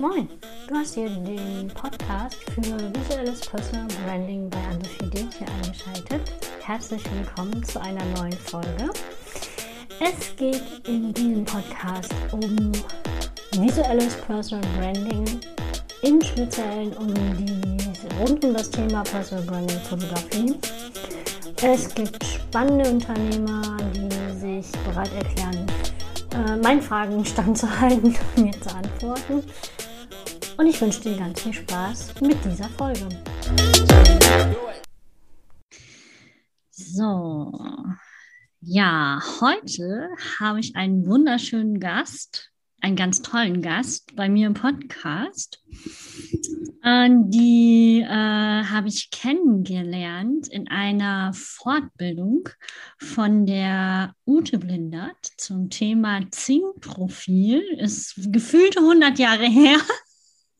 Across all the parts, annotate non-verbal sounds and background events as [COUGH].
Moin, du hast hier den Podcast für visuelles Personal Branding bei Anne-Sophie hier eingeschaltet. Herzlich willkommen zu einer neuen Folge. Es geht in diesem Podcast um visuelles Personal Branding, im Speziellen um die, rund um das Thema Personal Branding Fotografie. Es gibt spannende Unternehmer, die sich bereit erklären, äh, meinen Fragen standzuhalten und [LAUGHS] mir zu antworten. Und ich wünsche dir ganz viel Spaß mit dieser Folge. So, ja, heute habe ich einen wunderschönen Gast, einen ganz tollen Gast bei mir im Podcast. Die äh, habe ich kennengelernt in einer Fortbildung von der Ute Blindert zum Thema Zinkprofil. Ist gefühlte 100 Jahre her.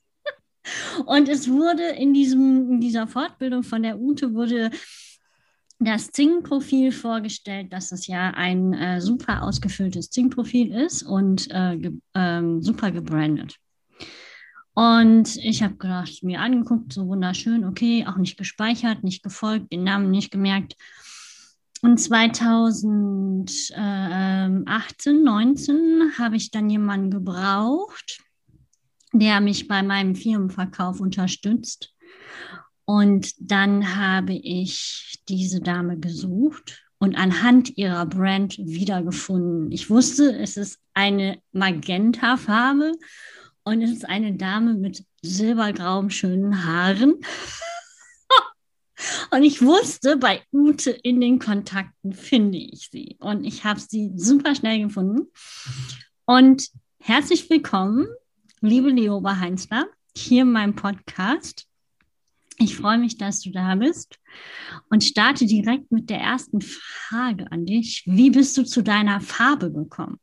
[LAUGHS] Und es wurde in, diesem, in dieser Fortbildung von der Ute wurde das Zinkprofil vorgestellt, dass es ja ein äh, super ausgefülltes Zinkprofil ist und äh, ge ähm, super gebrandet. Und ich habe gedacht, mir angeguckt, so wunderschön, okay, auch nicht gespeichert, nicht gefolgt, den Namen nicht gemerkt. Und 2018, 19 habe ich dann jemanden gebraucht, der mich bei meinem Firmenverkauf unterstützt. Und dann habe ich diese Dame gesucht und anhand ihrer Brand wiedergefunden. Ich wusste, es ist eine Magenta-Farbe und es ist eine Dame mit silbergrauem schönen Haaren. [LAUGHS] und ich wusste, bei Ute in den Kontakten finde ich sie. Und ich habe sie super schnell gefunden. Und herzlich willkommen, liebe Leoba Heinzler, hier in meinem Podcast. Ich freue mich, dass du da bist und starte direkt mit der ersten Frage an dich. Wie bist du zu deiner Farbe gekommen?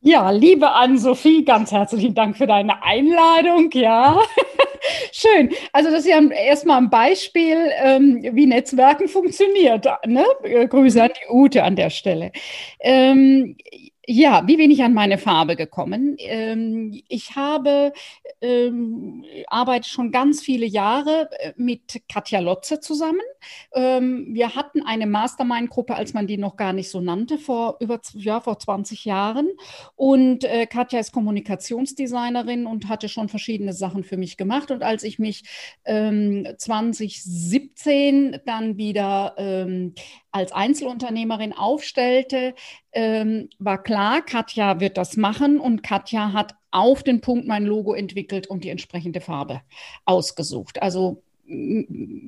Ja, liebe Ann-Sophie, ganz herzlichen Dank für deine Einladung. Ja, [LAUGHS] schön. Also das ist ja erstmal ein Beispiel, ähm, wie Netzwerken funktioniert. Ne? Grüße an die Ute an der Stelle. Ja, wie bin ich an meine Farbe gekommen? Ähm, ich habe ähm, arbeite schon ganz viele Jahre äh, mit Katja Lotze zusammen. Ähm, wir hatten eine Mastermind-Gruppe, als man die noch gar nicht so nannte, vor über ja, vor 20 Jahren. Und äh, Katja ist Kommunikationsdesignerin und hatte schon verschiedene Sachen für mich gemacht. Und als ich mich 2017 ähm, dann wieder ähm, als Einzelunternehmerin aufstellte, ähm, war klar, Katja wird das machen und Katja hat auf den Punkt mein Logo entwickelt und die entsprechende Farbe ausgesucht. Also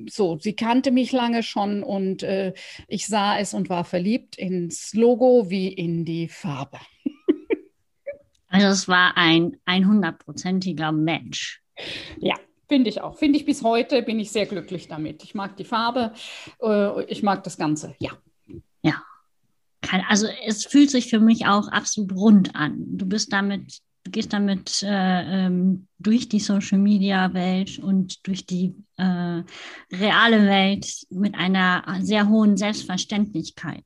so, sie kannte mich lange schon und äh, ich sah es und war verliebt ins Logo wie in die Farbe. also es war ein 100-prozentiger Match. Ja, Finde ich auch. Finde ich bis heute, bin ich sehr glücklich damit. Ich mag die Farbe, äh, ich mag das Ganze, ja. Ja. Also es fühlt sich für mich auch absolut rund an. Du bist damit, du gehst damit äh, ähm, durch die Social Media Welt und durch die äh, reale Welt mit einer sehr hohen Selbstverständlichkeit.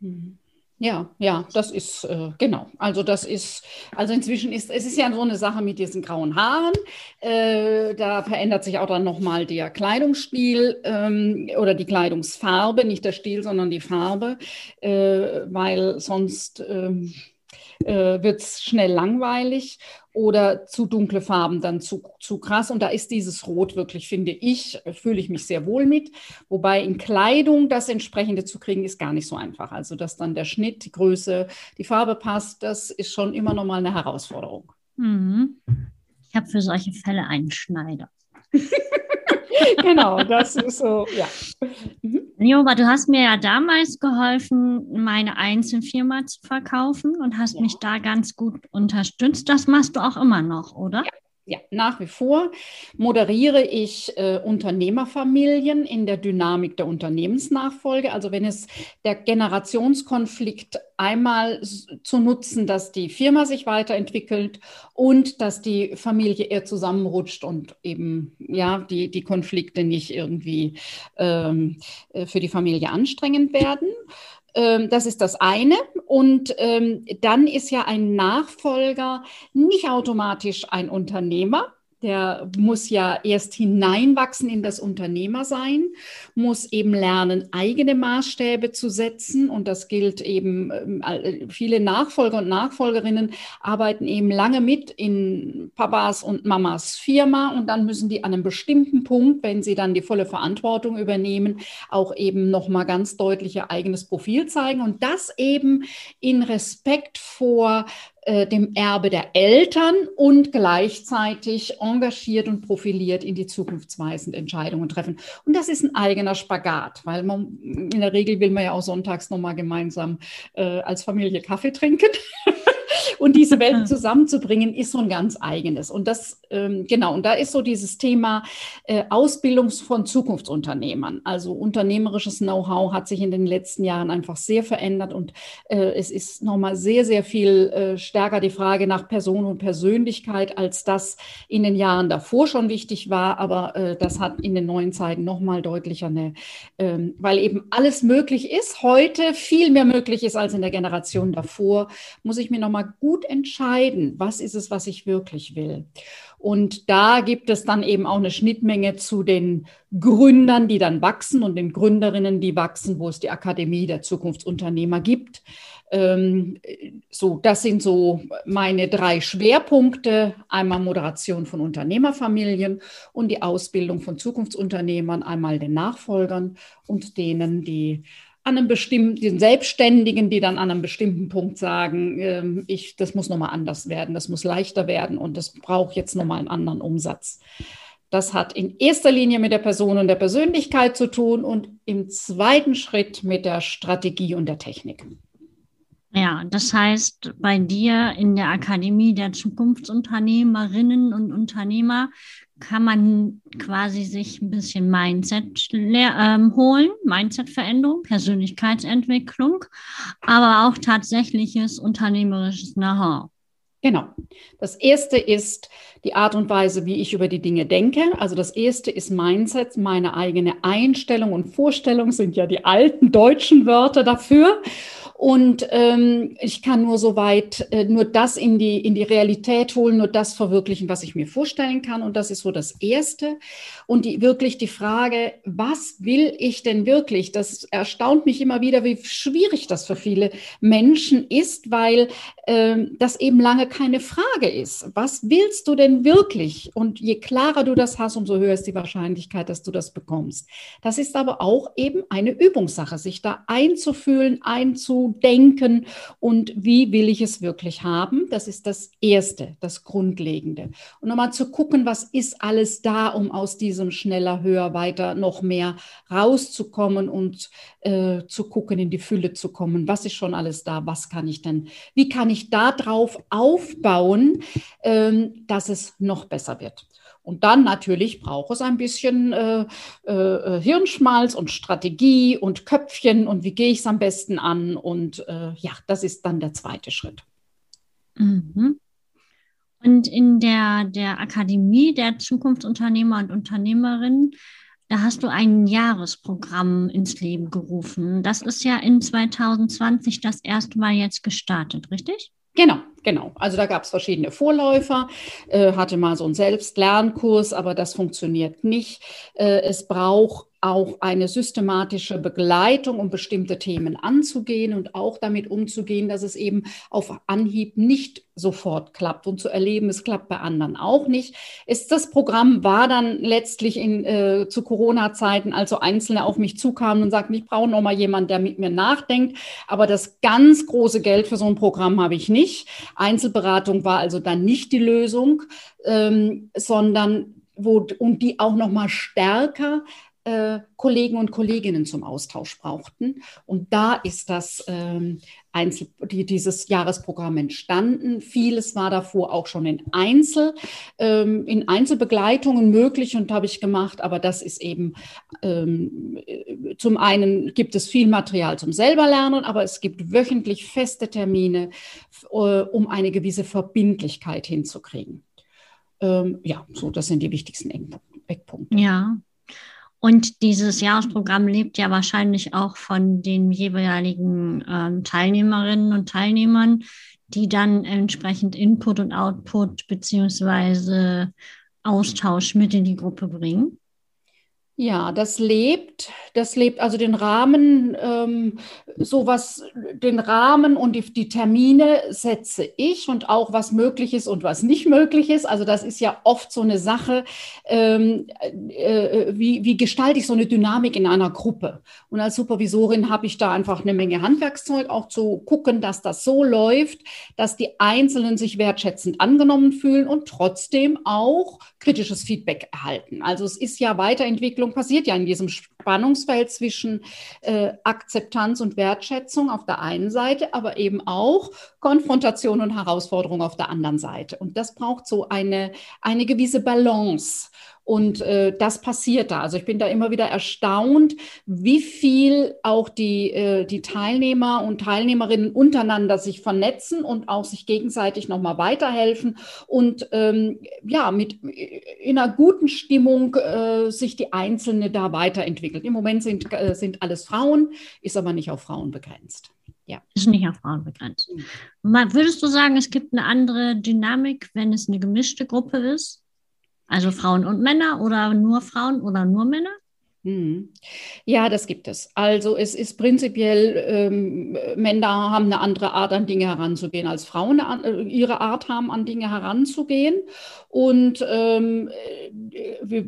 Mhm. Ja, ja, das ist äh, genau. Also das ist, also inzwischen ist, es ist ja so eine Sache mit diesen grauen Haaren. Äh, da verändert sich auch dann nochmal der Kleidungsstil ähm, oder die Kleidungsfarbe, nicht der Stil, sondern die Farbe, äh, weil sonst ähm, äh, wird es schnell langweilig oder zu dunkle Farben dann zu, zu krass. Und da ist dieses Rot wirklich, finde ich, fühle ich mich sehr wohl mit. Wobei in Kleidung das entsprechende zu kriegen, ist gar nicht so einfach. Also, dass dann der Schnitt, die Größe, die Farbe passt, das ist schon immer noch mal eine Herausforderung. Mhm. Ich habe für solche Fälle einen Schneider. [LAUGHS] [LAUGHS] genau, das ist so, ja. Mhm. Du hast mir ja damals geholfen, meine Einzelfirma zu verkaufen und hast ja. mich da ganz gut unterstützt. Das machst du auch immer noch, oder? Ja. Ja, nach wie vor moderiere ich äh, Unternehmerfamilien in der Dynamik der Unternehmensnachfolge. Also wenn es der Generationskonflikt einmal zu nutzen, dass die Firma sich weiterentwickelt und dass die Familie eher zusammenrutscht und eben ja die, die Konflikte nicht irgendwie ähm, äh, für die Familie anstrengend werden. Ähm, das ist das eine. Und ähm, dann ist ja ein Nachfolger nicht automatisch ein Unternehmer, der muss ja erst hineinwachsen in das Unternehmersein, muss eben lernen, eigene Maßstäbe zu setzen. Und das gilt eben, ähm, viele Nachfolger und Nachfolgerinnen arbeiten eben lange mit in Papas und Mamas Firma. Und dann müssen die an einem bestimmten Punkt, wenn sie dann die volle Verantwortung übernehmen, auch eben nochmal ganz deutlich ihr eigenes Profil zeigen. Und das eben in Respekt vor äh, dem Erbe der Eltern und gleichzeitig engagiert und profiliert in die zukunftsweisenden Entscheidungen treffen. Und das ist ein eigener Spagat, weil man in der Regel will man ja auch sonntags nochmal gemeinsam äh, als Familie Kaffee trinken. [LAUGHS] Und diese Welt zusammenzubringen, ist so ein ganz eigenes. Und das, ähm, genau, und da ist so dieses Thema äh, Ausbildung von Zukunftsunternehmern. Also unternehmerisches Know-how hat sich in den letzten Jahren einfach sehr verändert und äh, es ist nochmal sehr, sehr viel äh, stärker die Frage nach Person und Persönlichkeit, als das in den Jahren davor schon wichtig war. Aber äh, das hat in den neuen Zeiten nochmal deutlicher eine, ähm, weil eben alles möglich ist, heute viel mehr möglich ist als in der Generation davor, muss ich mir nochmal gut entscheiden, was ist es, was ich wirklich will. Und da gibt es dann eben auch eine Schnittmenge zu den Gründern, die dann wachsen und den Gründerinnen, die wachsen, wo es die Akademie der Zukunftsunternehmer gibt. Ähm, so, das sind so meine drei Schwerpunkte. Einmal Moderation von Unternehmerfamilien und die Ausbildung von Zukunftsunternehmern, einmal den Nachfolgern und denen, die an einem bestimmten, den Selbstständigen, die dann an einem bestimmten Punkt sagen, äh, ich, das muss nochmal anders werden, das muss leichter werden und das braucht jetzt nochmal einen anderen Umsatz. Das hat in erster Linie mit der Person und der Persönlichkeit zu tun und im zweiten Schritt mit der Strategie und der Technik. Ja, das heißt, bei dir in der Akademie der Zukunftsunternehmerinnen und Unternehmer kann man quasi sich ein bisschen Mindset ähm, holen, Mindset-Veränderung, Persönlichkeitsentwicklung, aber auch tatsächliches unternehmerisches Know-how. Genau. Das erste ist die Art und Weise, wie ich über die Dinge denke. Also das erste ist Mindset, meine eigene Einstellung und Vorstellung sind ja die alten deutschen Wörter dafür. Und ähm, ich kann nur so weit, äh, nur das in die, in die Realität holen, nur das verwirklichen, was ich mir vorstellen kann. Und das ist so das Erste. Und die, wirklich die Frage, was will ich denn wirklich? Das erstaunt mich immer wieder, wie schwierig das für viele Menschen ist, weil ähm, das eben lange keine Frage ist. Was willst du denn wirklich? Und je klarer du das hast, umso höher ist die Wahrscheinlichkeit, dass du das bekommst. Das ist aber auch eben eine Übungssache, sich da einzufühlen, denken und wie will ich es wirklich haben. Das ist das Erste, das Grundlegende. Und nochmal zu gucken, was ist alles da, um aus diesem schneller, höher, weiter noch mehr rauszukommen und äh, zu gucken, in die Fülle zu kommen. Was ist schon alles da? Was kann ich denn? Wie kann ich darauf aufbauen, ähm, dass es noch besser wird? Und dann natürlich braucht es ein bisschen äh, äh, Hirnschmalz und Strategie und Köpfchen und wie gehe ich es am besten an. Und äh, ja, das ist dann der zweite Schritt. Mhm. Und in der, der Akademie der Zukunftsunternehmer und Unternehmerinnen, da hast du ein Jahresprogramm ins Leben gerufen. Das ist ja in 2020 das erste Mal jetzt gestartet, richtig? Genau, genau. Also da gab es verschiedene Vorläufer, äh, hatte mal so einen Selbstlernkurs, aber das funktioniert nicht. Äh, es braucht auch eine systematische Begleitung, um bestimmte Themen anzugehen und auch damit umzugehen, dass es eben auf Anhieb nicht sofort klappt und zu erleben, es klappt bei anderen auch nicht. Ist das Programm war dann letztlich in, äh, zu Corona-Zeiten, also Einzelne auf mich zukamen und sagten, ich brauche noch mal jemanden, der mit mir nachdenkt. Aber das ganz große Geld für so ein Programm habe ich nicht. Einzelberatung war also dann nicht die Lösung, ähm, sondern wo, und die auch noch mal stärker äh, Kollegen und Kolleginnen zum Austausch brauchten. Und da ist das ähm, Einzel die, dieses Jahresprogramm entstanden. Vieles war davor auch schon in Einzel, ähm, in Einzelbegleitungen möglich und habe ich gemacht, aber das ist eben ähm, zum einen gibt es viel Material zum selberlernen, aber es gibt wöchentlich feste Termine, äh, um eine gewisse Verbindlichkeit hinzukriegen. Ähm, ja, so das sind die wichtigsten Eckpunkte. Ja, und dieses Jahresprogramm lebt ja wahrscheinlich auch von den jeweiligen ähm, Teilnehmerinnen und Teilnehmern, die dann entsprechend Input und Output beziehungsweise Austausch mit in die Gruppe bringen. Ja, das lebt, das lebt also den Rahmen, ähm, sowas, den Rahmen und die, die, Termine setze ich und auch was möglich ist und was nicht möglich ist. Also das ist ja oft so eine Sache, ähm, äh, wie, wie gestalte ich so eine Dynamik in einer Gruppe? Und als Supervisorin habe ich da einfach eine Menge Handwerkszeug, auch zu gucken, dass das so läuft, dass die Einzelnen sich wertschätzend angenommen fühlen und trotzdem auch kritisches Feedback erhalten. Also es ist ja Weiterentwicklung Entwicklung passiert ja in diesem Spannungsfeld zwischen äh, Akzeptanz und Wertschätzung auf der einen Seite, aber eben auch Konfrontation und Herausforderung auf der anderen Seite. Und das braucht so eine, eine gewisse Balance. Und äh, das passiert da. Also ich bin da immer wieder erstaunt, wie viel auch die, äh, die Teilnehmer und Teilnehmerinnen untereinander sich vernetzen und auch sich gegenseitig nochmal weiterhelfen und ähm, ja, mit in einer guten Stimmung äh, sich die Einzelne da weiterentwickelt. Im Moment sind, äh, sind alles Frauen, ist aber nicht auf Frauen begrenzt. Ja. Ist nicht auf Frauen begrenzt. Mhm. Würdest du sagen, es gibt eine andere Dynamik, wenn es eine gemischte Gruppe ist? Also Frauen und Männer oder nur Frauen oder nur Männer? Hm. Ja, das gibt es. Also es ist prinzipiell, ähm, Männer haben eine andere Art an Dinge heranzugehen, als Frauen äh, ihre Art haben, an Dinge heranzugehen. Und ähm, äh,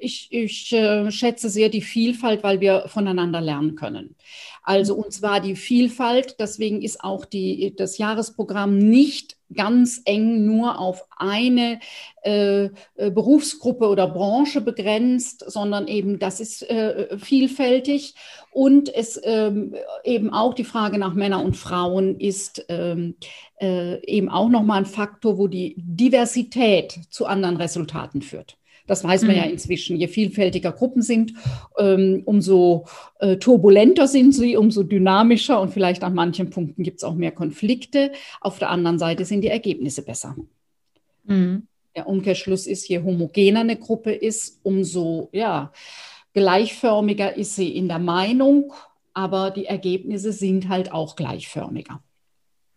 ich, ich äh, schätze sehr die Vielfalt, weil wir voneinander lernen können. Also und zwar die Vielfalt, deswegen ist auch die, das Jahresprogramm nicht ganz eng nur auf eine äh, äh, Berufsgruppe oder Branche begrenzt, sondern eben das ist äh, vielfältig. Und es ähm, eben auch die Frage nach Männern und Frauen ist ähm, äh, eben auch nochmal ein Faktor, wo die Diversität zu anderen Resultaten führt. Das weiß man mhm. ja inzwischen. Je vielfältiger Gruppen sind, ähm, umso äh, turbulenter sind sie, umso dynamischer und vielleicht an manchen Punkten gibt es auch mehr Konflikte. Auf der anderen Seite sind die Ergebnisse besser. Mhm. Der Umkehrschluss ist, je homogener eine Gruppe ist, umso ja, gleichförmiger ist sie in der Meinung, aber die Ergebnisse sind halt auch gleichförmiger.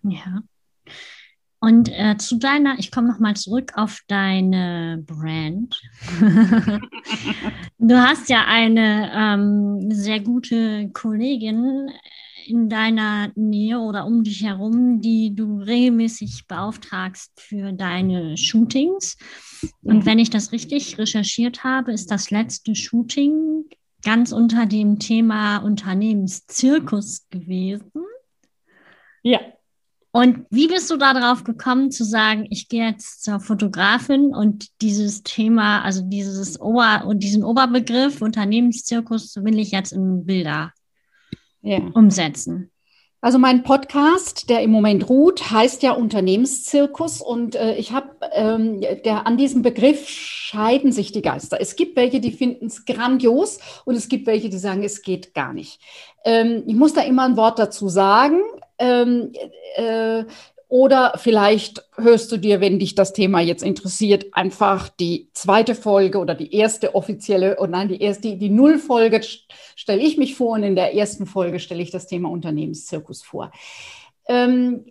Ja. Und äh, zu deiner, ich komme nochmal zurück auf deine Brand. [LAUGHS] du hast ja eine ähm, sehr gute Kollegin in deiner Nähe oder um dich herum, die du regelmäßig beauftragst für deine Shootings. Und wenn ich das richtig recherchiert habe, ist das letzte Shooting ganz unter dem Thema Unternehmenszirkus gewesen. Ja, und wie bist du darauf gekommen zu sagen, ich gehe jetzt zur Fotografin und dieses Thema, also dieses Ober und diesen Oberbegriff Unternehmenszirkus will ich jetzt in Bilder ja. umsetzen? Also mein Podcast, der im Moment ruht, heißt ja Unternehmenszirkus und äh, ich habe, ähm, der an diesem Begriff scheiden sich die Geister. Es gibt welche, die finden es grandios und es gibt welche, die sagen, es geht gar nicht. Ähm, ich muss da immer ein Wort dazu sagen. Ähm, äh, oder vielleicht hörst du dir, wenn dich das Thema jetzt interessiert, einfach die zweite Folge oder die erste offizielle, oder oh nein, die erste, die, die Nullfolge stelle ich mich vor und in der ersten Folge stelle ich das Thema Unternehmenszirkus vor. Ähm,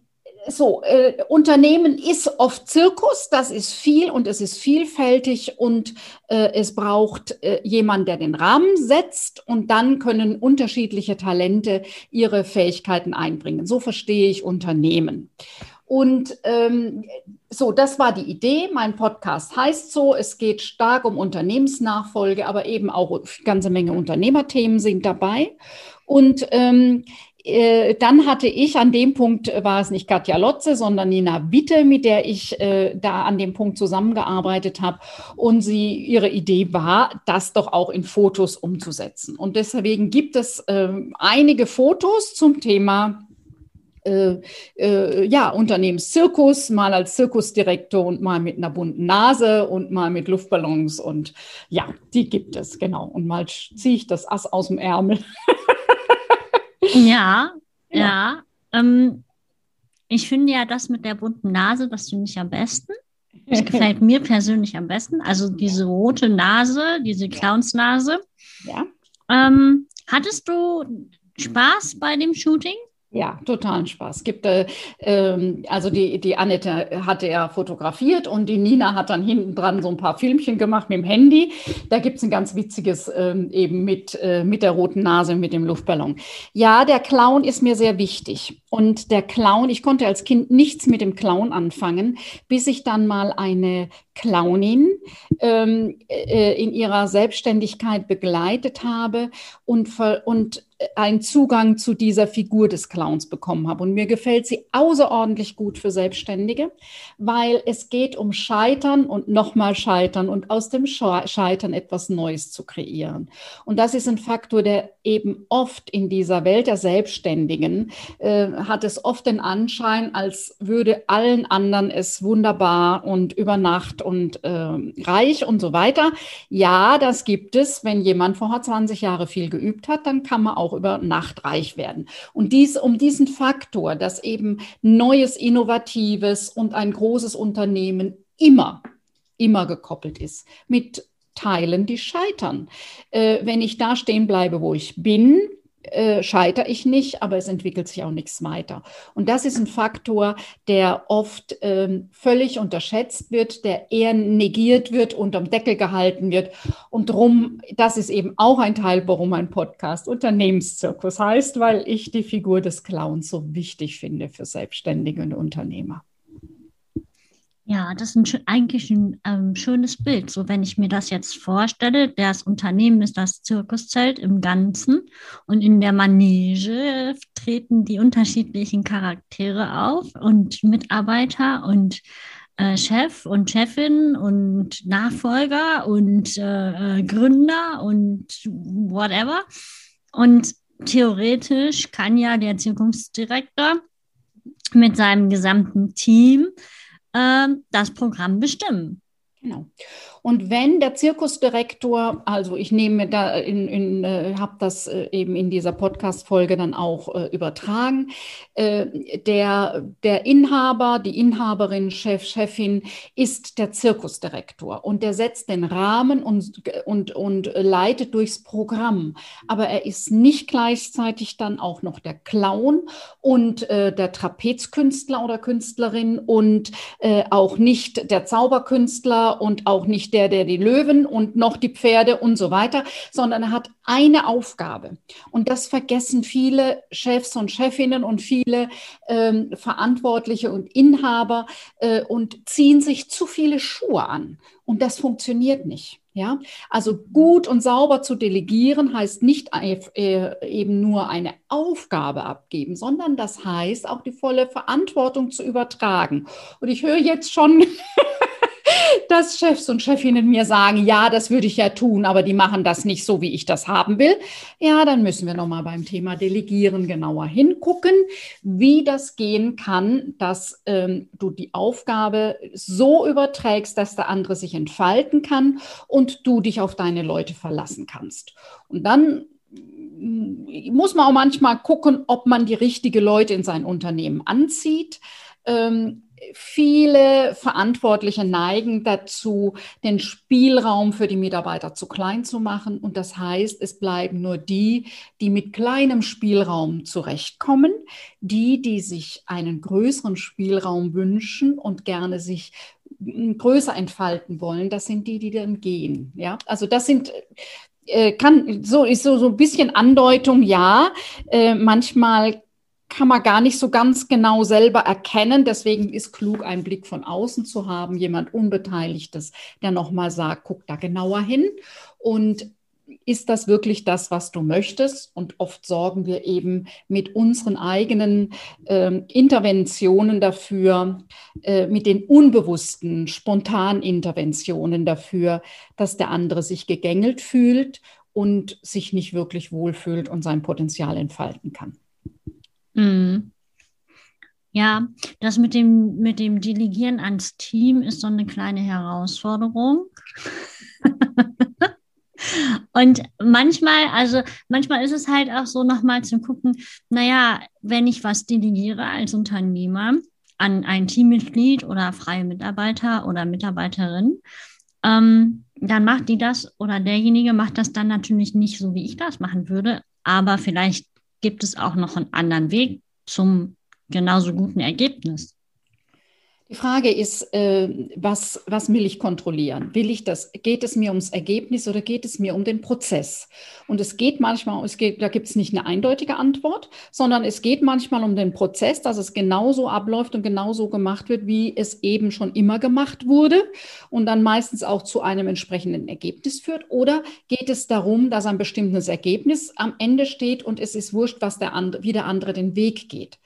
so, äh, Unternehmen ist oft Zirkus, das ist viel und es ist vielfältig und äh, es braucht äh, jemand, der den Rahmen setzt und dann können unterschiedliche Talente ihre Fähigkeiten einbringen. So verstehe ich Unternehmen. Und ähm, so, das war die Idee. Mein Podcast heißt so, es geht stark um Unternehmensnachfolge, aber eben auch eine ganze Menge Unternehmerthemen sind dabei. Und ähm, äh, dann hatte ich an dem Punkt, äh, war es nicht Katja Lotze, sondern Nina Witte, mit der ich äh, da an dem Punkt zusammengearbeitet habe. Und sie, ihre Idee war, das doch auch in Fotos umzusetzen. Und deswegen gibt es äh, einige Fotos zum Thema äh, äh, ja, Unternehmenszirkus, mal als Zirkusdirektor und mal mit einer bunten Nase und mal mit Luftballons und ja, die gibt es, genau. Und mal ziehe ich das Ass aus dem Ärmel. [LAUGHS] ja, ja. ja. Ähm, ich finde ja das mit der bunten Nase, das finde ich am besten. Das [LAUGHS] gefällt mir persönlich am besten. Also diese rote Nase, diese Clownsnase. Ja. Ähm, hattest du Spaß bei dem Shooting? Ja, totalen Spaß. Gibt äh, ähm, also die die Annette hatte er fotografiert und die Nina hat dann hinten dran so ein paar Filmchen gemacht mit dem Handy. Da gibt's ein ganz witziges ähm, eben mit äh, mit der roten Nase mit dem Luftballon. Ja, der Clown ist mir sehr wichtig und der Clown. Ich konnte als Kind nichts mit dem Clown anfangen, bis ich dann mal eine Clownin ähm, äh, in ihrer Selbstständigkeit begleitet habe und, und einen Zugang zu dieser Figur des Clowns bekommen habe. Und mir gefällt sie außerordentlich gut für Selbstständige, weil es geht um Scheitern und nochmal Scheitern und aus dem Scheitern etwas Neues zu kreieren. Und das ist ein Faktor, der eben oft in dieser Welt der Selbstständigen äh, hat es oft den Anschein, als würde allen anderen es wunderbar und über Nacht und äh, reich und so weiter. Ja, das gibt es. Wenn jemand vorher 20 Jahre viel geübt hat, dann kann man auch über Nacht reich werden. Und dies, um diesen Faktor, dass eben Neues, Innovatives und ein großes Unternehmen immer, immer gekoppelt ist mit Teilen, die scheitern. Äh, wenn ich da stehen bleibe, wo ich bin, äh, scheitere ich nicht, aber es entwickelt sich auch nichts weiter. Und das ist ein Faktor, der oft ähm, völlig unterschätzt wird, der eher negiert wird, unterm Deckel gehalten wird. Und drum, das ist eben auch ein Teil, warum mein Podcast Unternehmenszirkus heißt, weil ich die Figur des Clowns so wichtig finde für Selbstständige und Unternehmer. Ja, das ist ein, eigentlich ein ähm, schönes Bild. So, wenn ich mir das jetzt vorstelle, das Unternehmen ist das Zirkuszelt im Ganzen und in der Manege treten die unterschiedlichen Charaktere auf und Mitarbeiter und äh, Chef und Chefin und Nachfolger und äh, äh Gründer und whatever. Und theoretisch kann ja der Zirkusdirektor mit seinem gesamten Team äh, das Programm bestimmen. Genau. Und wenn der Zirkusdirektor, also ich nehme da in, in äh, habe das äh, eben in dieser Podcast-Folge dann auch äh, übertragen, äh, der, der Inhaber, die Inhaberin, Chef, Chefin ist der Zirkusdirektor und der setzt den Rahmen und, und, und leitet durchs Programm. Aber er ist nicht gleichzeitig dann auch noch der Clown und äh, der Trapezkünstler oder Künstlerin und äh, auch nicht der Zauberkünstler und auch nicht der, der die Löwen und noch die Pferde und so weiter, sondern er hat eine Aufgabe. Und das vergessen viele Chefs und Chefinnen und viele ähm, Verantwortliche und Inhaber äh, und ziehen sich zu viele Schuhe an. Und das funktioniert nicht. Ja, also gut und sauber zu delegieren heißt nicht äh, eben nur eine Aufgabe abgeben, sondern das heißt auch die volle Verantwortung zu übertragen. Und ich höre jetzt schon [LAUGHS] dass Chefs und Chefinnen mir sagen, ja, das würde ich ja tun, aber die machen das nicht so, wie ich das haben will. Ja, dann müssen wir nochmal beim Thema Delegieren genauer hingucken, wie das gehen kann, dass ähm, du die Aufgabe so überträgst, dass der andere sich entfalten kann und du dich auf deine Leute verlassen kannst. Und dann mm, muss man auch manchmal gucken, ob man die richtige Leute in sein Unternehmen anzieht. Ähm, viele Verantwortliche neigen dazu, den Spielraum für die Mitarbeiter zu klein zu machen. Und das heißt, es bleiben nur die, die mit kleinem Spielraum zurechtkommen, die, die sich einen größeren Spielraum wünschen und gerne sich hm, größer entfalten wollen. Das sind die, die dann gehen. Ja, also das sind äh, kann so ist so so ein bisschen Andeutung. Ja, äh, manchmal kann man gar nicht so ganz genau selber erkennen. Deswegen ist klug, einen Blick von außen zu haben, jemand Unbeteiligtes, der nochmal sagt, guck da genauer hin. Und ist das wirklich das, was du möchtest? Und oft sorgen wir eben mit unseren eigenen äh, Interventionen dafür, äh, mit den unbewussten, spontanen Interventionen dafür, dass der andere sich gegängelt fühlt und sich nicht wirklich wohlfühlt und sein Potenzial entfalten kann. Mhm. Ja, das mit dem, mit dem Delegieren ans Team ist so eine kleine Herausforderung. [LAUGHS] Und manchmal, also manchmal ist es halt auch so, nochmal zu gucken, naja, wenn ich was delegiere als Unternehmer an ein Teammitglied oder freie Mitarbeiter oder Mitarbeiterin, ähm, dann macht die das oder derjenige macht das dann natürlich nicht so, wie ich das machen würde, aber vielleicht gibt es auch noch einen anderen Weg zum genauso guten Ergebnis. Die Frage ist, äh, was, was will ich kontrollieren? Will ich das, geht es mir ums Ergebnis oder geht es mir um den Prozess? Und es geht manchmal, es geht, da gibt es nicht eine eindeutige Antwort, sondern es geht manchmal um den Prozess, dass es genauso abläuft und genauso gemacht wird, wie es eben schon immer gemacht wurde und dann meistens auch zu einem entsprechenden Ergebnis führt. Oder geht es darum, dass ein bestimmtes Ergebnis am Ende steht und es ist wurscht, was der andere, wie der andere den Weg geht.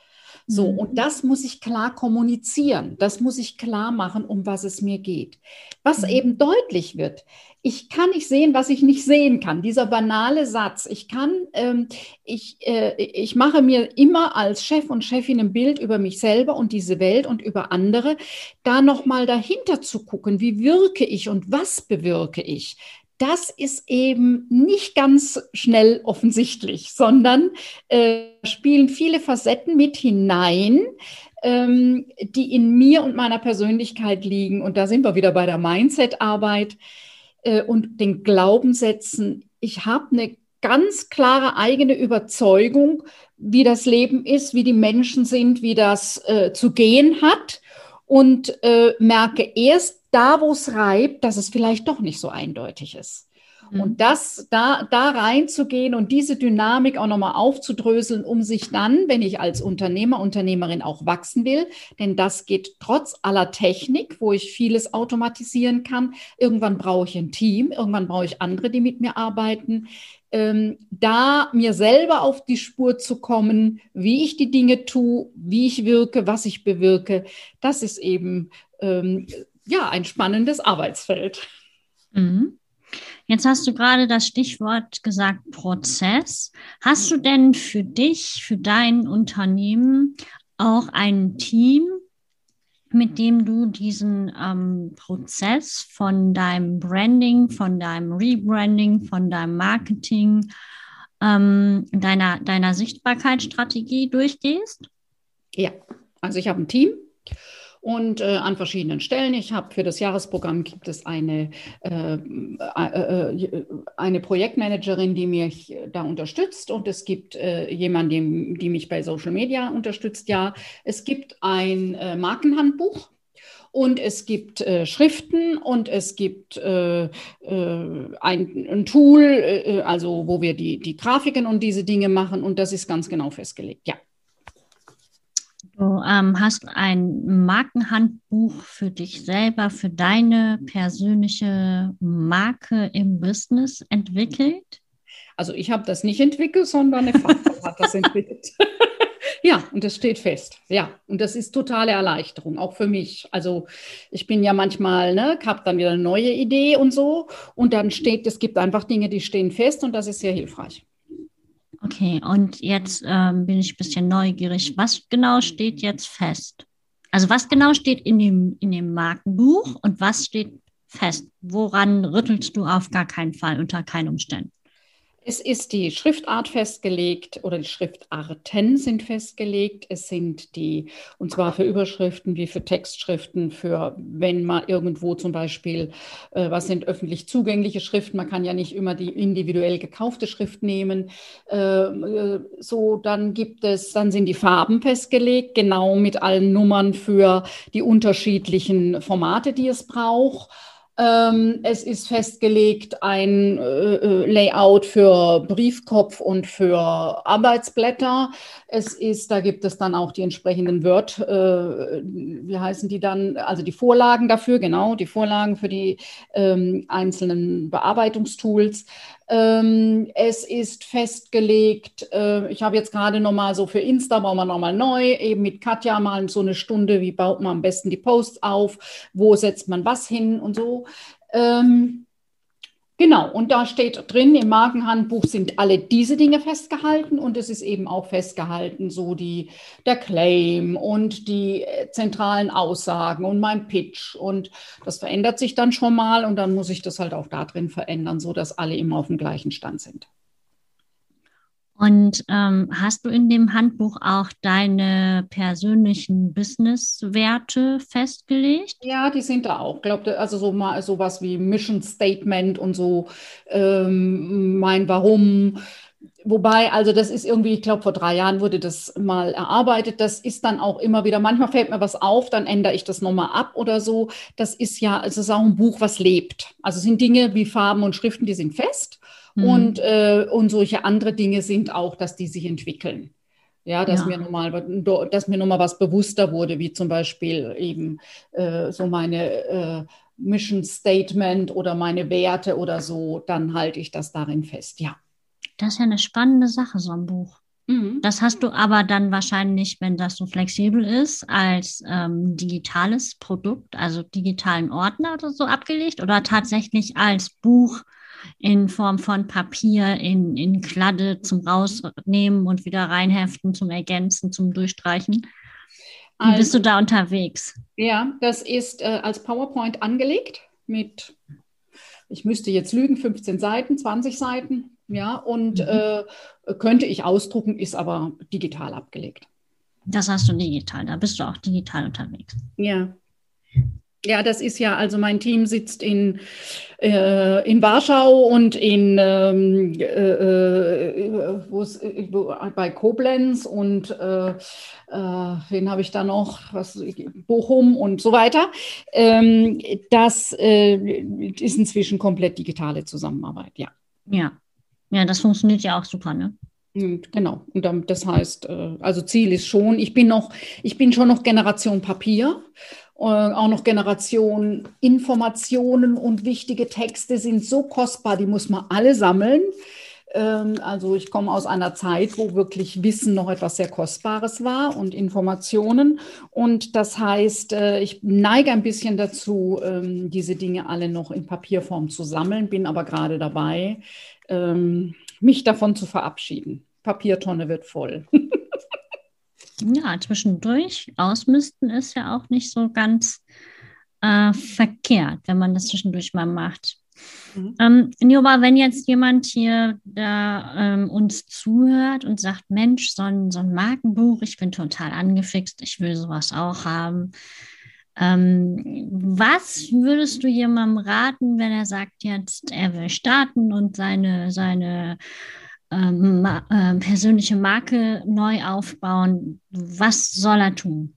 So, mhm. und das muss ich klar kommunizieren. Das muss ich klar machen, um was es mir geht. Was mhm. eben deutlich wird, ich kann nicht sehen, was ich nicht sehen kann. Dieser banale Satz. Ich kann, ähm, ich, äh, ich mache mir immer als Chef und Chefin ein Bild über mich selber und diese Welt und über andere. Da nochmal dahinter zu gucken, wie wirke ich und was bewirke ich das ist eben nicht ganz schnell offensichtlich, sondern äh, spielen viele Facetten mit hinein, ähm, die in mir und meiner Persönlichkeit liegen. Und da sind wir wieder bei der Mindset-Arbeit äh, und den Glaubenssätzen. Ich habe eine ganz klare eigene Überzeugung, wie das Leben ist, wie die Menschen sind, wie das äh, zu gehen hat und äh, merke erst da, wo es reibt, dass es vielleicht doch nicht so eindeutig ist. Mhm. Und das, da, da reinzugehen und diese Dynamik auch nochmal aufzudröseln, um sich dann, wenn ich als Unternehmer, Unternehmerin auch wachsen will, denn das geht trotz aller Technik, wo ich vieles automatisieren kann. Irgendwann brauche ich ein Team, irgendwann brauche ich andere, die mit mir arbeiten. Ähm, da mir selber auf die Spur zu kommen, wie ich die Dinge tue, wie ich wirke, was ich bewirke, das ist eben ähm, ja, ein spannendes Arbeitsfeld. Mhm. Jetzt hast du gerade das Stichwort gesagt, Prozess. Hast du denn für dich, für dein Unternehmen auch ein Team, mit dem du diesen ähm, Prozess von deinem Branding, von deinem Rebranding, von deinem Marketing, ähm, deiner, deiner Sichtbarkeitsstrategie durchgehst? Ja, also ich habe ein Team und äh, an verschiedenen Stellen. Ich habe für das Jahresprogramm gibt es eine, äh, äh, äh eine Projektmanagerin, die mich da unterstützt und es gibt äh, jemanden, die mich bei Social Media unterstützt. Ja, es gibt ein äh, Markenhandbuch. Und es gibt äh, Schriften und es gibt äh, äh, ein, ein, Tool, äh, also wo wir die, die Grafiken und diese Dinge machen. Und das ist ganz genau festgelegt. Ja. Du ähm, hast ein Markenhandbuch für dich selber, für deine persönliche Marke im Business entwickelt? Also ich habe das nicht entwickelt, sondern eine Fachfrau hat das entwickelt. [LAUGHS] ja, und das steht fest. Ja, und das ist totale Erleichterung, auch für mich. Also ich bin ja manchmal, ne, habe dann wieder eine neue Idee und so. Und dann steht, es gibt einfach Dinge, die stehen fest und das ist sehr hilfreich. Okay, und jetzt ähm, bin ich ein bisschen neugierig. Was genau steht jetzt fest? Also was genau steht in dem, in dem Markenbuch und was steht fest? Woran rüttelst du auf gar keinen Fall, unter keinen Umständen? Es ist die Schriftart festgelegt oder die Schriftarten sind festgelegt. Es sind die, und zwar für Überschriften wie für Textschriften, für wenn man irgendwo zum Beispiel, äh, was sind öffentlich zugängliche Schriften, man kann ja nicht immer die individuell gekaufte Schrift nehmen. Äh, äh so, dann gibt es, dann sind die Farben festgelegt, genau mit allen Nummern für die unterschiedlichen Formate, die es braucht. Ähm, es ist festgelegt ein äh, äh, Layout für Briefkopf und für Arbeitsblätter. Es ist, da gibt es dann auch die entsprechenden Word, äh, wie heißen die dann? Also die Vorlagen dafür, genau, die Vorlagen für die ähm, einzelnen Bearbeitungstools. Ähm, es ist festgelegt, äh, ich habe jetzt gerade nochmal so für Insta, bauen wir nochmal neu, eben mit Katja mal so eine Stunde, wie baut man am besten die Posts auf, wo setzt man was hin und so. Ähm, Genau, und da steht drin, im Markenhandbuch sind alle diese Dinge festgehalten und es ist eben auch festgehalten, so die, der Claim und die äh, zentralen Aussagen und mein Pitch. Und das verändert sich dann schon mal und dann muss ich das halt auch da drin verändern, sodass alle immer auf dem gleichen Stand sind. Und ähm, hast du in dem Handbuch auch deine persönlichen Business-Werte festgelegt? Ja, die sind da auch. Glaube, also so mal sowas wie Mission Statement und so ähm, mein Warum. Wobei, also das ist irgendwie, ich glaube, vor drei Jahren wurde das mal erarbeitet. Das ist dann auch immer wieder, manchmal fällt mir was auf, dann ändere ich das nochmal ab oder so. Das ist ja, es ist auch ein Buch, was lebt. Also es sind Dinge wie Farben und Schriften, die sind fest. Mhm. Und, äh, und solche andere Dinge sind auch, dass die sich entwickeln. Ja, dass ja. mir nochmal, dass mir nochmal was bewusster wurde, wie zum Beispiel eben äh, so meine äh, Mission Statement oder meine Werte oder so, dann halte ich das darin fest, ja. Das ist ja eine spannende Sache, so ein Buch. Mhm. Das hast du aber dann wahrscheinlich, wenn das so flexibel ist, als ähm, digitales Produkt, also digitalen Ordner oder so abgelegt oder tatsächlich als Buch in Form von Papier, in, in Kladde zum Rausnehmen und wieder reinheften, zum Ergänzen, zum Durchstreichen. Wie also, bist du da unterwegs? Ja, das ist äh, als PowerPoint angelegt mit, ich müsste jetzt lügen, 15 Seiten, 20 Seiten. Ja, und mhm. äh, könnte ich ausdrucken, ist aber digital abgelegt. Das hast du digital, da bist du auch digital unterwegs. Ja. Ja, das ist ja, also mein Team sitzt in, äh, in Warschau und in ähm, äh, äh, bei Koblenz und äh, äh, wen habe ich da noch? Was, Bochum und so weiter. Ähm, das äh, ist inzwischen komplett digitale Zusammenarbeit, ja. Ja. Ja, das funktioniert ja auch super, ne? Genau. Und das heißt, also Ziel ist schon, ich bin noch, ich bin schon noch Generation Papier auch noch Generation Informationen und wichtige Texte sind so kostbar, die muss man alle sammeln. Ähm, also ich komme aus einer Zeit, wo wirklich Wissen noch etwas sehr Kostbares war und Informationen. Und das heißt, äh, ich neige ein bisschen dazu, ähm, diese Dinge alle noch in Papierform zu sammeln, bin aber gerade dabei, ähm, mich davon zu verabschieden. Papiertonne wird voll. [LAUGHS] ja, zwischendurch ausmisten ist ja auch nicht so ganz äh, verkehrt, wenn man das zwischendurch mal macht. Mhm. Ähm, Nioba, wenn jetzt jemand hier da ähm, uns zuhört und sagt, Mensch, so ein, so ein Markenbuch, ich bin total angefixt, ich will sowas auch haben. Ähm, was würdest du jemandem raten, wenn er sagt jetzt, er will starten und seine, seine ähm, äh, persönliche Marke neu aufbauen. Was soll er tun?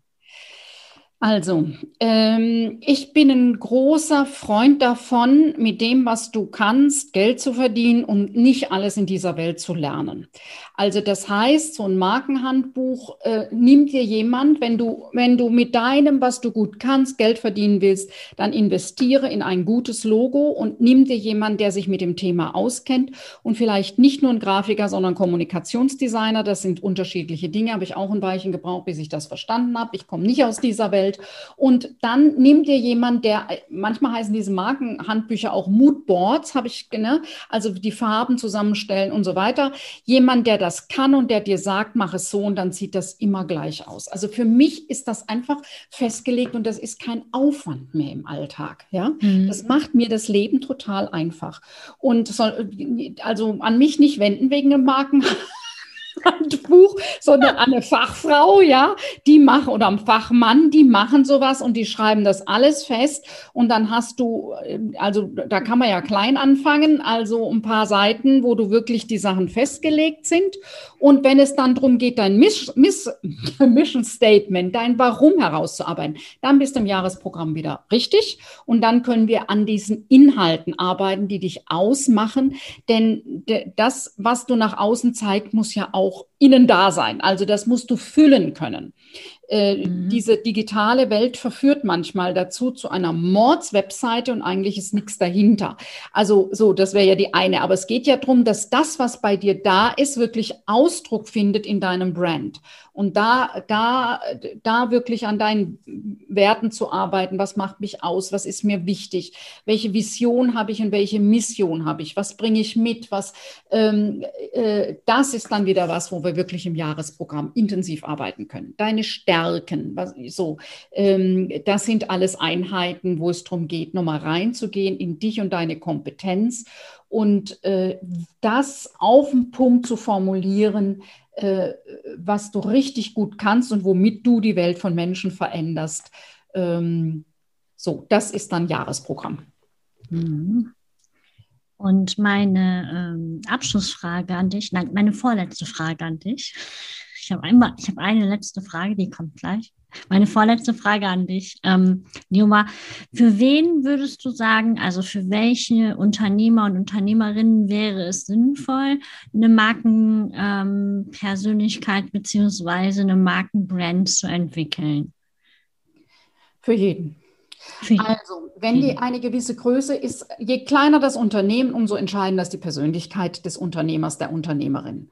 Also, ähm, ich bin ein großer Freund davon, mit dem, was du kannst, Geld zu verdienen und nicht alles in dieser Welt zu lernen. Also das heißt, so ein Markenhandbuch äh, nimmt dir jemand, wenn du, wenn du mit deinem, was du gut kannst, Geld verdienen willst, dann investiere in ein gutes Logo und nimm dir jemand, der sich mit dem Thema auskennt und vielleicht nicht nur ein Grafiker, sondern Kommunikationsdesigner. Das sind unterschiedliche Dinge. Habe ich auch ein Weilchen gebraucht, bis ich das verstanden habe. Ich komme nicht aus dieser Welt. Und dann nimm dir jemand, der, manchmal heißen diese Markenhandbücher auch Moodboards, habe ich, ne? also die Farben zusammenstellen und so weiter. Jemand, der das das kann und der dir sagt, mach es so und dann sieht das immer gleich aus. Also für mich ist das einfach festgelegt und das ist kein Aufwand mehr im Alltag. Ja, mhm. das macht mir das Leben total einfach. Und soll, also an mich nicht wenden wegen dem Marken. Handbuch, sondern an eine Fachfrau, ja, die machen oder am Fachmann, die machen sowas und die schreiben das alles fest. Und dann hast du, äh, also da kann man ja klein anfangen, also ein paar Seiten, wo du wirklich die Sachen festgelegt sind. Und wenn es dann darum geht, dein Miss, Miss, [LAUGHS] Mission Statement, dein Warum herauszuarbeiten, dann bist du im Jahresprogramm wieder richtig. Und dann können wir an diesen Inhalten arbeiten, die dich ausmachen, denn das, was du nach außen zeigst, muss ja auch innen da sein. Also das musst du füllen können. Äh, mhm. Diese digitale Welt verführt manchmal dazu zu einer Mords-Webseite und eigentlich ist nichts dahinter. Also so, das wäre ja die eine. Aber es geht ja darum, dass das, was bei dir da ist, wirklich Ausdruck findet in deinem Brand. Und da, da, da wirklich an deinen Werten zu arbeiten. Was macht mich aus? Was ist mir wichtig? Welche Vision habe ich und welche Mission habe ich? Was bringe ich mit? Was, ähm, äh, das ist dann wieder was, wo wir wirklich im Jahresprogramm intensiv arbeiten können. Deine Stärken, was, so, ähm, das sind alles Einheiten, wo es darum geht, nochmal reinzugehen in dich und deine Kompetenz und äh, das auf den Punkt zu formulieren, äh, was du richtig gut kannst und womit du die Welt von Menschen veränderst. Ähm, so, das ist dann Jahresprogramm. Mhm. Und meine ähm, Abschlussfrage an dich, nein, meine vorletzte Frage an dich. Ich habe einmal, ich habe eine letzte Frage, die kommt gleich. Meine vorletzte Frage an dich, ähm, Nioma. Für wen würdest du sagen, also für welche Unternehmer und Unternehmerinnen wäre es sinnvoll, eine Markenpersönlichkeit ähm, beziehungsweise eine Markenbrand zu entwickeln? Für jeden. Also, wenn die eine gewisse Größe ist, je kleiner das Unternehmen, umso entscheidender ist die Persönlichkeit des Unternehmers, der Unternehmerin.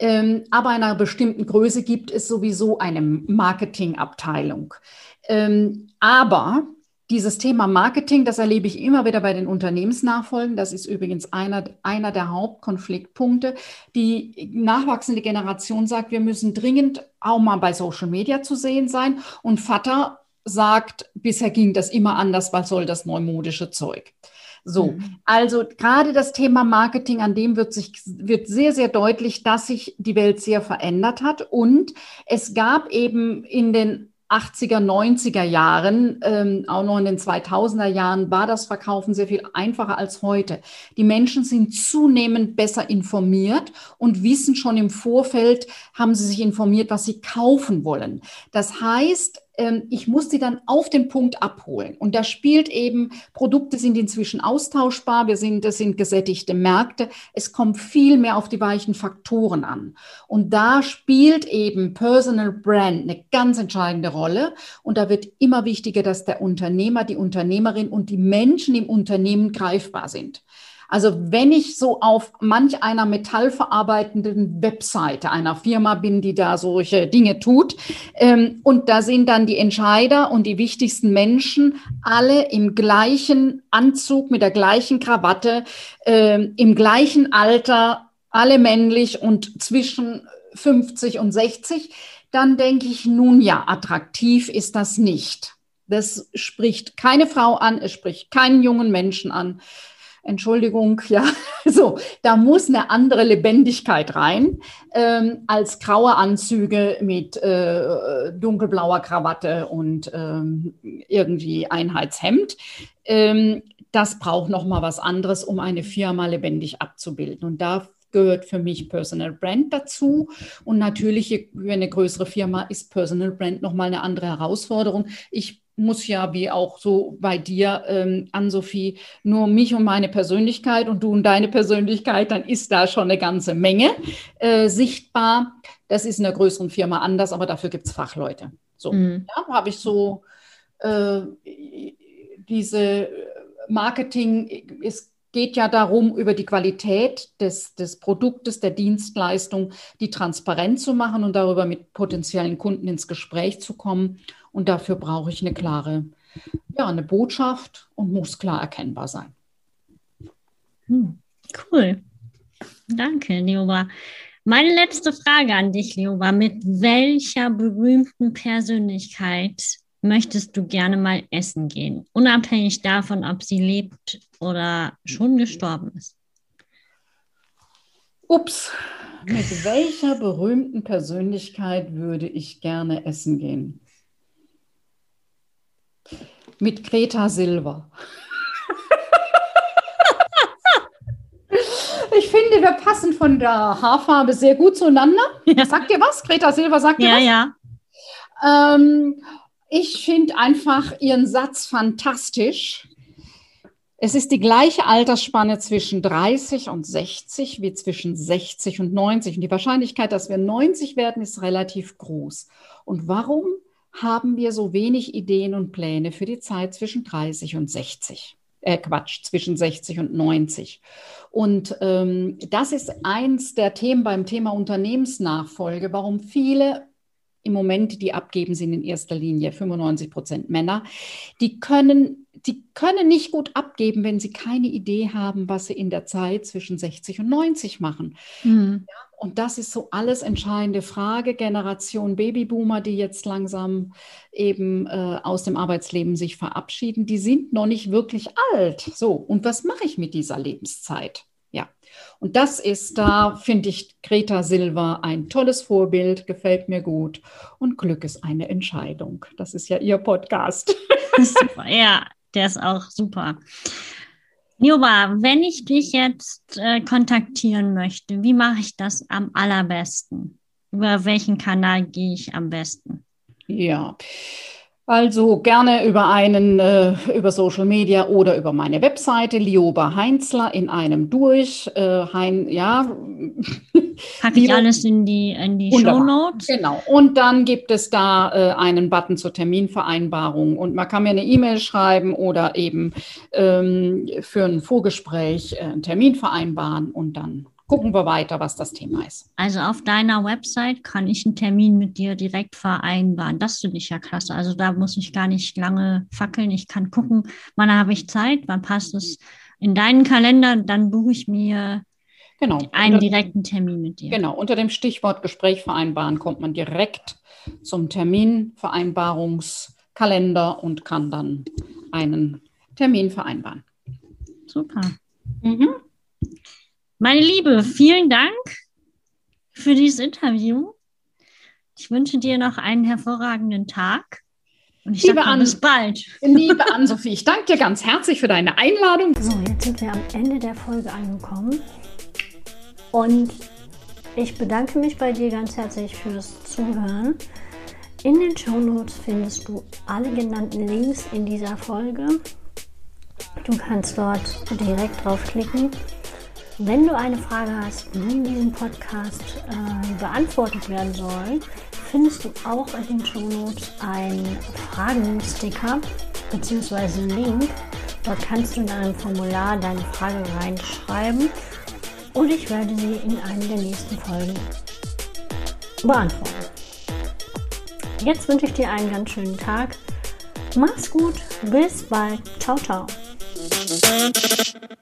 Ähm, aber einer bestimmten Größe gibt es sowieso eine Marketingabteilung. Ähm, aber dieses Thema Marketing, das erlebe ich immer wieder bei den Unternehmensnachfolgen. Das ist übrigens einer, einer der Hauptkonfliktpunkte. Die nachwachsende Generation sagt, wir müssen dringend auch mal bei Social Media zu sehen sein. Und Vater sagt, bisher ging das immer anders, was soll das neumodische Zeug? So, mhm. also gerade das Thema Marketing, an dem wird sich, wird sehr, sehr deutlich, dass sich die Welt sehr verändert hat. Und es gab eben in den 80er, 90er Jahren, ähm, auch noch in den 2000er Jahren, war das Verkaufen sehr viel einfacher als heute. Die Menschen sind zunehmend besser informiert und wissen schon im Vorfeld, haben sie sich informiert, was sie kaufen wollen. Das heißt, ich muss sie dann auf den Punkt abholen. Und da spielt eben, Produkte sind inzwischen austauschbar, wir sind, das sind gesättigte Märkte. Es kommt viel mehr auf die weichen Faktoren an. Und da spielt eben Personal Brand eine ganz entscheidende Rolle. Und da wird immer wichtiger, dass der Unternehmer, die Unternehmerin und die Menschen im Unternehmen greifbar sind. Also wenn ich so auf manch einer metallverarbeitenden Webseite einer Firma bin, die da solche Dinge tut, ähm, und da sind dann die Entscheider und die wichtigsten Menschen alle im gleichen Anzug, mit der gleichen Krawatte, äh, im gleichen Alter, alle männlich und zwischen 50 und 60, dann denke ich, nun ja, attraktiv ist das nicht. Das spricht keine Frau an, es spricht keinen jungen Menschen an. Entschuldigung, [LAUGHS] ja, so, da muss eine andere Lebendigkeit rein ähm, als graue Anzüge mit äh, dunkelblauer Krawatte und ähm, irgendwie Einheitshemd. Ähm, das braucht noch mal was anderes, um eine Firma lebendig abzubilden. Und da gehört für mich Personal Brand dazu. Und natürlich, für eine größere Firma ist Personal Brand noch mal eine andere Herausforderung. Ich muss ja, wie auch so bei dir, ähm, Ann-Sophie, nur mich und meine Persönlichkeit und du und deine Persönlichkeit, dann ist da schon eine ganze Menge äh, sichtbar. Das ist in einer größeren Firma anders, aber dafür gibt es Fachleute. So, mhm. ja, habe ich so äh, diese Marketing, es geht ja darum, über die Qualität des, des Produktes, der Dienstleistung, die transparent zu machen und darüber mit potenziellen Kunden ins Gespräch zu kommen. Und dafür brauche ich eine klare, ja, eine Botschaft und muss klar erkennbar sein. Hm, cool. Danke, Leoba. Meine letzte Frage an dich, Leoba. Mit welcher berühmten Persönlichkeit möchtest du gerne mal essen gehen? Unabhängig davon, ob sie lebt oder schon gestorben ist. Ups, mit welcher berühmten Persönlichkeit würde ich gerne essen gehen? Mit Greta Silva. ich finde, wir passen von der Haarfarbe sehr gut zueinander. Ja. Sagt ihr was? Greta Silva sagt ja, ihr was? Ja, ja. Ähm, ich finde einfach ihren Satz fantastisch. Es ist die gleiche Altersspanne zwischen 30 und 60 wie zwischen 60 und 90. Und die Wahrscheinlichkeit, dass wir 90 werden, ist relativ groß. Und warum? Haben wir so wenig Ideen und Pläne für die Zeit zwischen 30 und 60. Äh, Quatsch, zwischen 60 und 90. Und ähm, das ist eins der Themen beim Thema Unternehmensnachfolge, warum viele im Moment, die abgeben, sind in erster Linie 95 Prozent Männer. Die können, die können nicht gut abgeben, wenn sie keine Idee haben, was sie in der Zeit zwischen 60 und 90 machen. Mhm. Ja, und das ist so alles entscheidende Frage. Generation Babyboomer, die jetzt langsam eben äh, aus dem Arbeitsleben sich verabschieden, die sind noch nicht wirklich alt. So, und was mache ich mit dieser Lebenszeit? Ja, und das ist da, finde ich, Greta Silva ein tolles Vorbild, gefällt mir gut. Und Glück ist eine Entscheidung. Das ist ja ihr Podcast. Super, ja, der ist auch super. Nioba, wenn ich dich jetzt äh, kontaktieren möchte, wie mache ich das am allerbesten? Über welchen Kanal gehe ich am besten? Ja, also gerne über einen, äh, über Social Media oder über meine Webseite Lioba Heinzler in einem durch. Äh, hein, ja. Packe ich alles in die, in die Show Notes. Genau. Und dann gibt es da äh, einen Button zur Terminvereinbarung. Und man kann mir eine E-Mail schreiben oder eben ähm, für ein Vorgespräch äh, einen Termin vereinbaren und dann gucken wir weiter, was das Thema ist. Also auf deiner Website kann ich einen Termin mit dir direkt vereinbaren. Das finde ich ja klasse. Also da muss ich gar nicht lange fackeln. Ich kann gucken, wann habe ich Zeit, wann passt es in deinen Kalender. Dann buche ich mir genau. einen unter, direkten Termin mit dir. Genau, unter dem Stichwort Gespräch vereinbaren kommt man direkt zum Terminvereinbarungskalender und kann dann einen Termin vereinbaren. Super. Mhm. Meine Liebe, vielen Dank für dieses Interview. Ich wünsche dir noch einen hervorragenden Tag. Und ich liebe an, bis bald. Liebe Ann-Sophie, ich danke dir ganz herzlich für deine Einladung. So, jetzt sind wir am Ende der Folge angekommen. Und ich bedanke mich bei dir ganz herzlich fürs Zuhören. In den Show Notes findest du alle genannten Links in dieser Folge. Du kannst dort direkt draufklicken wenn du eine Frage hast, wie in diesem Podcast äh, beantwortet werden soll, findest du auch in den Shownotes einen Fragensticker bzw. Link. Dort kannst du in einem Formular deine Frage reinschreiben und ich werde sie in einer der nächsten Folgen beantworten. Jetzt wünsche ich dir einen ganz schönen Tag. Mach's gut, bis bald. Ciao, ciao.